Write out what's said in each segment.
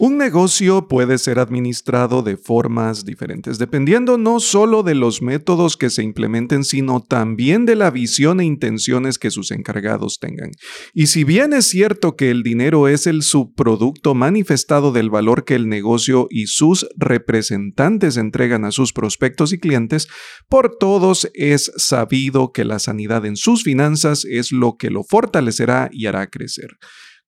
Un negocio puede ser administrado de formas diferentes, dependiendo no solo de los métodos que se implementen, sino también de la visión e intenciones que sus encargados tengan. Y si bien es cierto que el dinero es el subproducto manifestado del valor que el negocio y sus representantes entregan a sus prospectos y clientes, por todos es sabido que la sanidad en sus finanzas es lo que lo fortalecerá y hará crecer.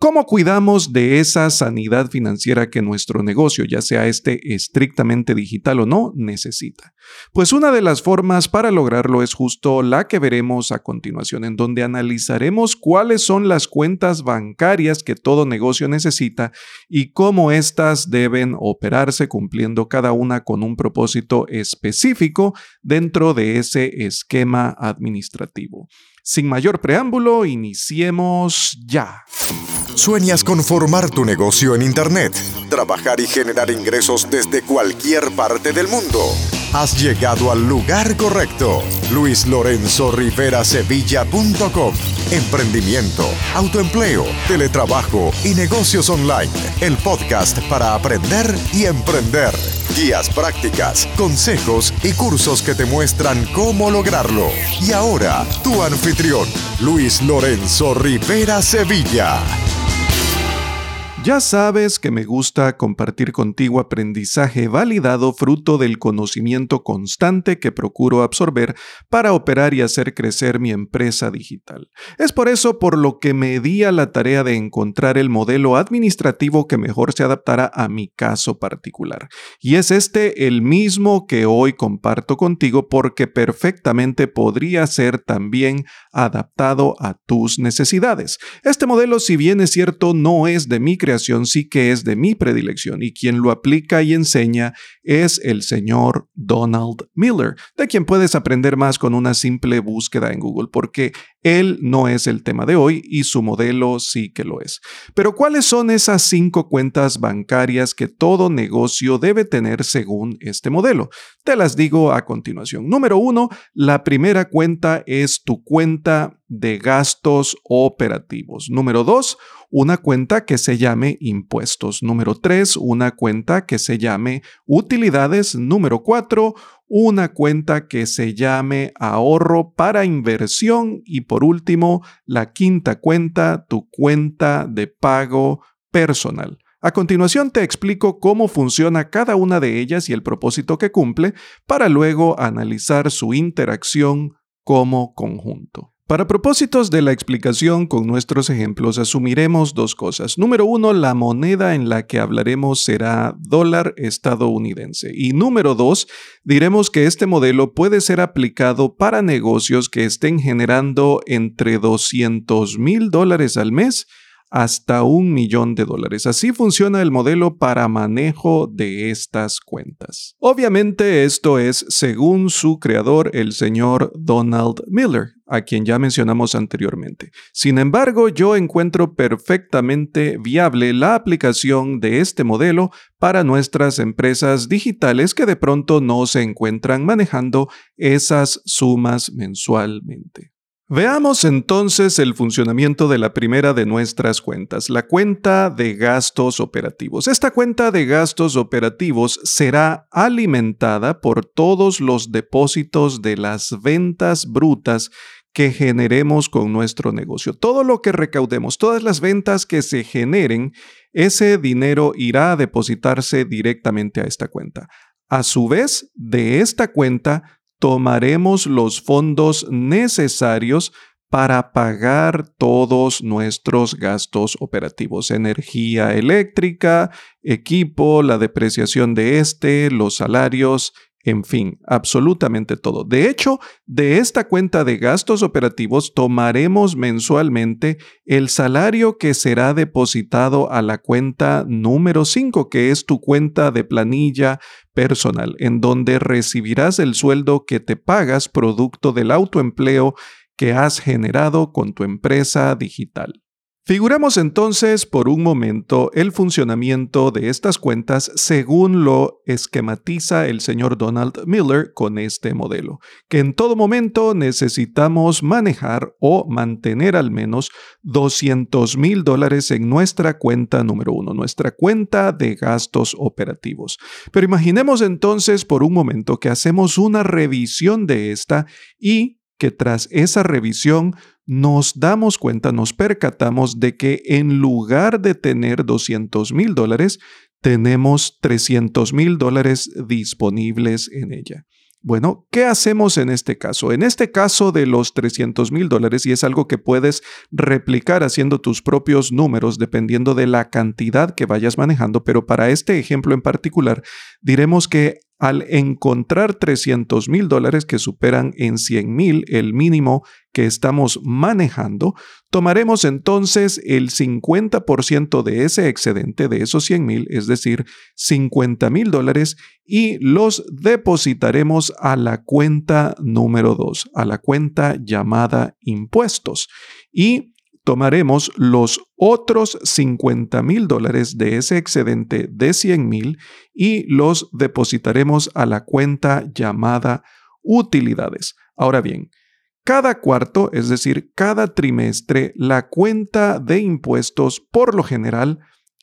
¿Cómo cuidamos de esa sanidad financiera que nuestro negocio, ya sea este estrictamente digital o no, necesita? Pues una de las formas para lograrlo es justo la que veremos a continuación, en donde analizaremos cuáles son las cuentas bancarias que todo negocio necesita y cómo éstas deben operarse cumpliendo cada una con un propósito específico dentro de ese esquema administrativo. Sin mayor preámbulo, iniciemos ya. ¿Sueñas con formar tu negocio en Internet? Trabajar y generar ingresos desde cualquier parte del mundo. Has llegado al lugar correcto. Luis Lorenzo Rivera Sevilla.com. Emprendimiento, autoempleo, teletrabajo y negocios online. El podcast para aprender y emprender. Guías prácticas, consejos y cursos que te muestran cómo lograrlo. Y ahora, tu anfitrión, Luis Lorenzo Rivera Sevilla. Ya sabes que me gusta compartir contigo aprendizaje validado fruto del conocimiento constante que procuro absorber para operar y hacer crecer mi empresa digital. Es por eso por lo que me di a la tarea de encontrar el modelo administrativo que mejor se adaptara a mi caso particular. Y es este el mismo que hoy comparto contigo porque perfectamente podría ser también adaptado a tus necesidades. Este modelo, si bien es cierto, no es de mi creación sí que es de mi predilección y quien lo aplica y enseña es el señor Donald Miller, de quien puedes aprender más con una simple búsqueda en Google, porque él no es el tema de hoy y su modelo sí que lo es. Pero ¿cuáles son esas cinco cuentas bancarias que todo negocio debe tener según este modelo? Te las digo a continuación. Número uno, la primera cuenta es tu cuenta de gastos operativos. Número dos, una cuenta que se llame impuestos. Número 3, una cuenta que se llame utilidades. Número 4, una cuenta que se llame ahorro para inversión. Y por último, la quinta cuenta, tu cuenta de pago personal. A continuación te explico cómo funciona cada una de ellas y el propósito que cumple para luego analizar su interacción como conjunto. Para propósitos de la explicación con nuestros ejemplos, asumiremos dos cosas. Número uno, la moneda en la que hablaremos será dólar estadounidense. Y número dos, diremos que este modelo puede ser aplicado para negocios que estén generando entre 200 mil dólares al mes hasta un millón de dólares. Así funciona el modelo para manejo de estas cuentas. Obviamente esto es según su creador, el señor Donald Miller, a quien ya mencionamos anteriormente. Sin embargo, yo encuentro perfectamente viable la aplicación de este modelo para nuestras empresas digitales que de pronto no se encuentran manejando esas sumas mensualmente. Veamos entonces el funcionamiento de la primera de nuestras cuentas, la cuenta de gastos operativos. Esta cuenta de gastos operativos será alimentada por todos los depósitos de las ventas brutas que generemos con nuestro negocio. Todo lo que recaudemos, todas las ventas que se generen, ese dinero irá a depositarse directamente a esta cuenta. A su vez, de esta cuenta tomaremos los fondos necesarios para pagar todos nuestros gastos operativos, energía eléctrica, equipo, la depreciación de este, los salarios, en fin, absolutamente todo. De hecho, de esta cuenta de gastos operativos tomaremos mensualmente el salario que será depositado a la cuenta número 5, que es tu cuenta de planilla personal, en donde recibirás el sueldo que te pagas producto del autoempleo que has generado con tu empresa digital. Figuremos entonces por un momento el funcionamiento de estas cuentas según lo esquematiza el señor Donald Miller con este modelo, que en todo momento necesitamos manejar o mantener al menos 200 mil dólares en nuestra cuenta número uno, nuestra cuenta de gastos operativos. Pero imaginemos entonces por un momento que hacemos una revisión de esta y que tras esa revisión nos damos cuenta, nos percatamos de que en lugar de tener 200 mil dólares, tenemos 300 mil dólares disponibles en ella. Bueno, ¿qué hacemos en este caso? En este caso de los 300 mil dólares, y es algo que puedes replicar haciendo tus propios números dependiendo de la cantidad que vayas manejando, pero para este ejemplo en particular, diremos que al encontrar 300 mil dólares que superan en 100 mil el mínimo que estamos manejando, tomaremos entonces el 50% de ese excedente de esos 100 mil, es decir, 50 mil dólares, y los depositaremos a la cuenta número 2, a la cuenta llamada impuestos. Y tomaremos los otros 50 mil dólares de ese excedente de 100 mil y los depositaremos a la cuenta llamada utilidades. Ahora bien, cada cuarto, es decir, cada trimestre, la cuenta de impuestos por lo general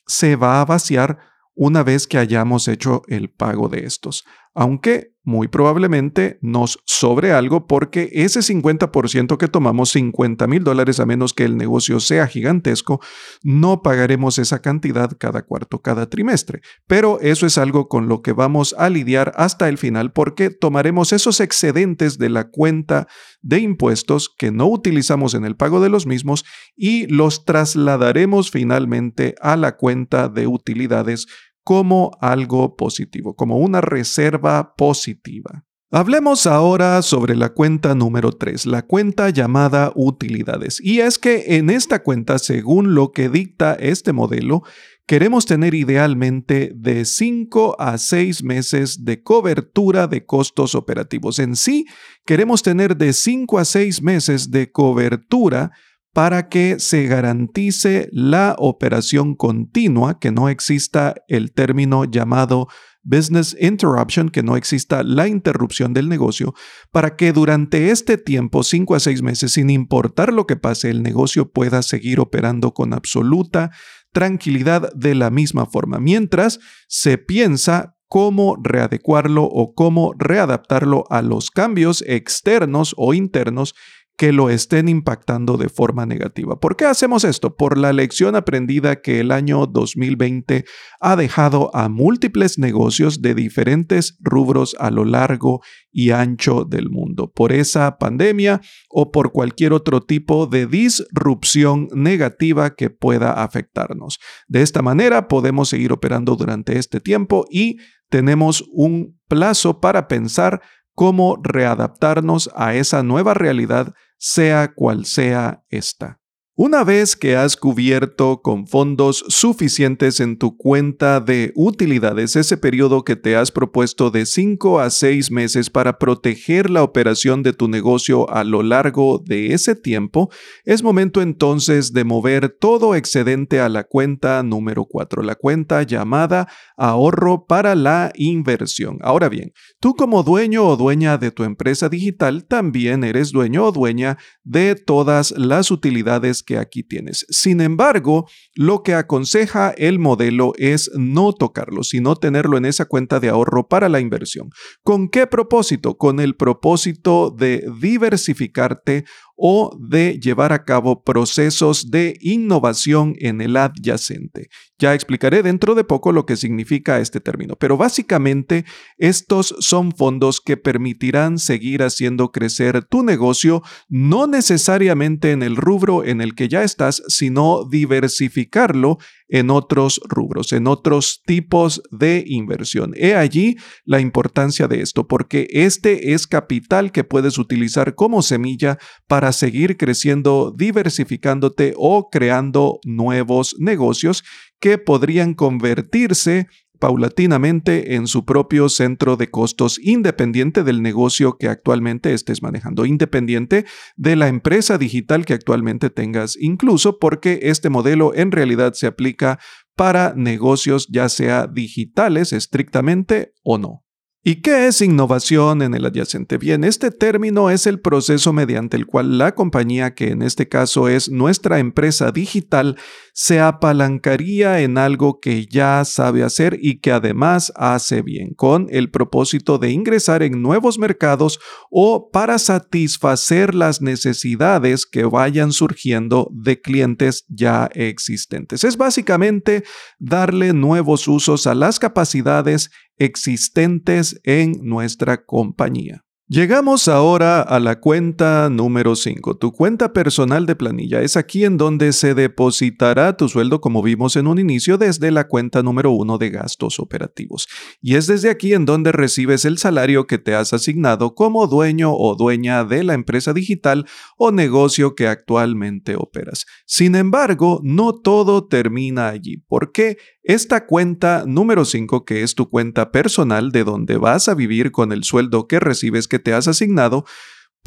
se va a vaciar una vez que hayamos hecho el pago de estos, aunque muy probablemente nos sobre algo porque ese 50% que tomamos, 50 mil dólares a menos que el negocio sea gigantesco, no pagaremos esa cantidad cada cuarto, cada trimestre. Pero eso es algo con lo que vamos a lidiar hasta el final porque tomaremos esos excedentes de la cuenta de impuestos que no utilizamos en el pago de los mismos y los trasladaremos finalmente a la cuenta de utilidades como algo positivo, como una reserva positiva. Hablemos ahora sobre la cuenta número 3, la cuenta llamada utilidades. Y es que en esta cuenta, según lo que dicta este modelo, queremos tener idealmente de 5 a 6 meses de cobertura de costos operativos. En sí, queremos tener de 5 a 6 meses de cobertura para que se garantice la operación continua, que no exista el término llamado business interruption, que no exista la interrupción del negocio, para que durante este tiempo, cinco a seis meses, sin importar lo que pase, el negocio pueda seguir operando con absoluta tranquilidad de la misma forma, mientras se piensa cómo readecuarlo o cómo readaptarlo a los cambios externos o internos que lo estén impactando de forma negativa. ¿Por qué hacemos esto? Por la lección aprendida que el año 2020 ha dejado a múltiples negocios de diferentes rubros a lo largo y ancho del mundo, por esa pandemia o por cualquier otro tipo de disrupción negativa que pueda afectarnos. De esta manera podemos seguir operando durante este tiempo y tenemos un plazo para pensar cómo readaptarnos a esa nueva realidad sea cual sea esta. Una vez que has cubierto con fondos suficientes en tu cuenta de utilidades ese periodo que te has propuesto de 5 a 6 meses para proteger la operación de tu negocio a lo largo de ese tiempo, es momento entonces de mover todo excedente a la cuenta número 4, la cuenta llamada ahorro para la inversión. Ahora bien, tú como dueño o dueña de tu empresa digital también eres dueño o dueña de todas las utilidades que aquí tienes. Sin embargo, lo que aconseja el modelo es no tocarlo, sino tenerlo en esa cuenta de ahorro para la inversión. ¿Con qué propósito? Con el propósito de diversificarte o de llevar a cabo procesos de innovación en el adyacente. Ya explicaré dentro de poco lo que significa este término, pero básicamente estos son fondos que permitirán seguir haciendo crecer tu negocio, no necesariamente en el rubro en el que ya estás, sino diversificarlo en otros rubros, en otros tipos de inversión. He allí la importancia de esto, porque este es capital que puedes utilizar como semilla para seguir creciendo, diversificándote o creando nuevos negocios que podrían convertirse paulatinamente en su propio centro de costos independiente del negocio que actualmente estés manejando, independiente de la empresa digital que actualmente tengas, incluso porque este modelo en realidad se aplica para negocios ya sea digitales estrictamente o no. ¿Y qué es innovación en el adyacente? Bien, este término es el proceso mediante el cual la compañía, que en este caso es nuestra empresa digital, se apalancaría en algo que ya sabe hacer y que además hace bien, con el propósito de ingresar en nuevos mercados o para satisfacer las necesidades que vayan surgiendo de clientes ya existentes. Es básicamente darle nuevos usos a las capacidades existentes en nuestra compañía. Llegamos ahora a la cuenta número 5. Tu cuenta personal de planilla es aquí en donde se depositará tu sueldo como vimos en un inicio desde la cuenta número 1 de gastos operativos. Y es desde aquí en donde recibes el salario que te has asignado como dueño o dueña de la empresa digital o negocio que actualmente operas. Sin embargo, no todo termina allí, porque esta cuenta número 5, que es tu cuenta personal de donde vas a vivir con el sueldo que recibes que te has asignado,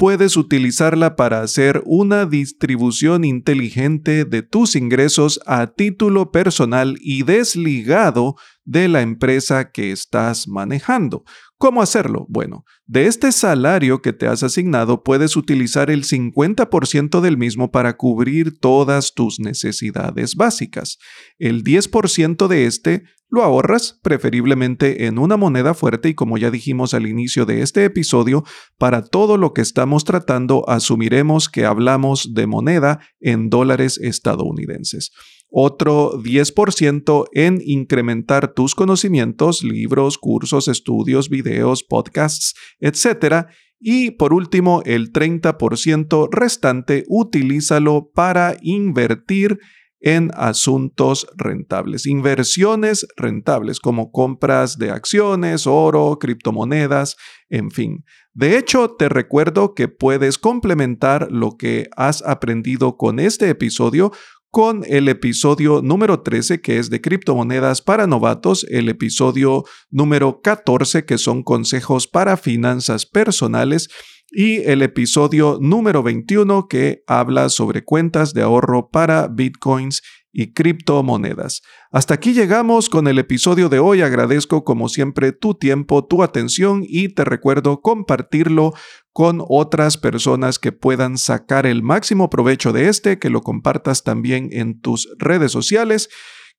puedes utilizarla para hacer una distribución inteligente de tus ingresos a título personal y desligado de la empresa que estás manejando. ¿Cómo hacerlo? Bueno, de este salario que te has asignado puedes utilizar el 50% del mismo para cubrir todas tus necesidades básicas. El 10% de este lo ahorras preferiblemente en una moneda fuerte y como ya dijimos al inicio de este episodio, para todo lo que estamos tratando asumiremos que hablamos de moneda en dólares estadounidenses otro 10% en incrementar tus conocimientos, libros, cursos, estudios, videos, podcasts, etc. Y por último, el 30% restante utilízalo para invertir en asuntos rentables, inversiones rentables como compras de acciones, oro, criptomonedas, en fin. De hecho, te recuerdo que puedes complementar lo que has aprendido con este episodio con el episodio número 13 que es de criptomonedas para novatos, el episodio número 14 que son consejos para finanzas personales y el episodio número 21 que habla sobre cuentas de ahorro para bitcoins y criptomonedas. Hasta aquí llegamos con el episodio de hoy. Agradezco como siempre tu tiempo, tu atención y te recuerdo compartirlo con otras personas que puedan sacar el máximo provecho de este, que lo compartas también en tus redes sociales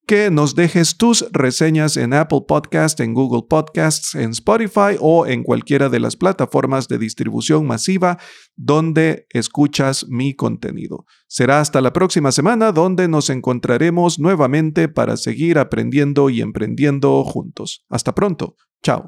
que nos dejes tus reseñas en Apple Podcast, en Google Podcasts, en Spotify o en cualquiera de las plataformas de distribución masiva donde escuchas mi contenido. Será hasta la próxima semana donde nos encontraremos nuevamente para seguir aprendiendo y emprendiendo juntos. Hasta pronto. Chao.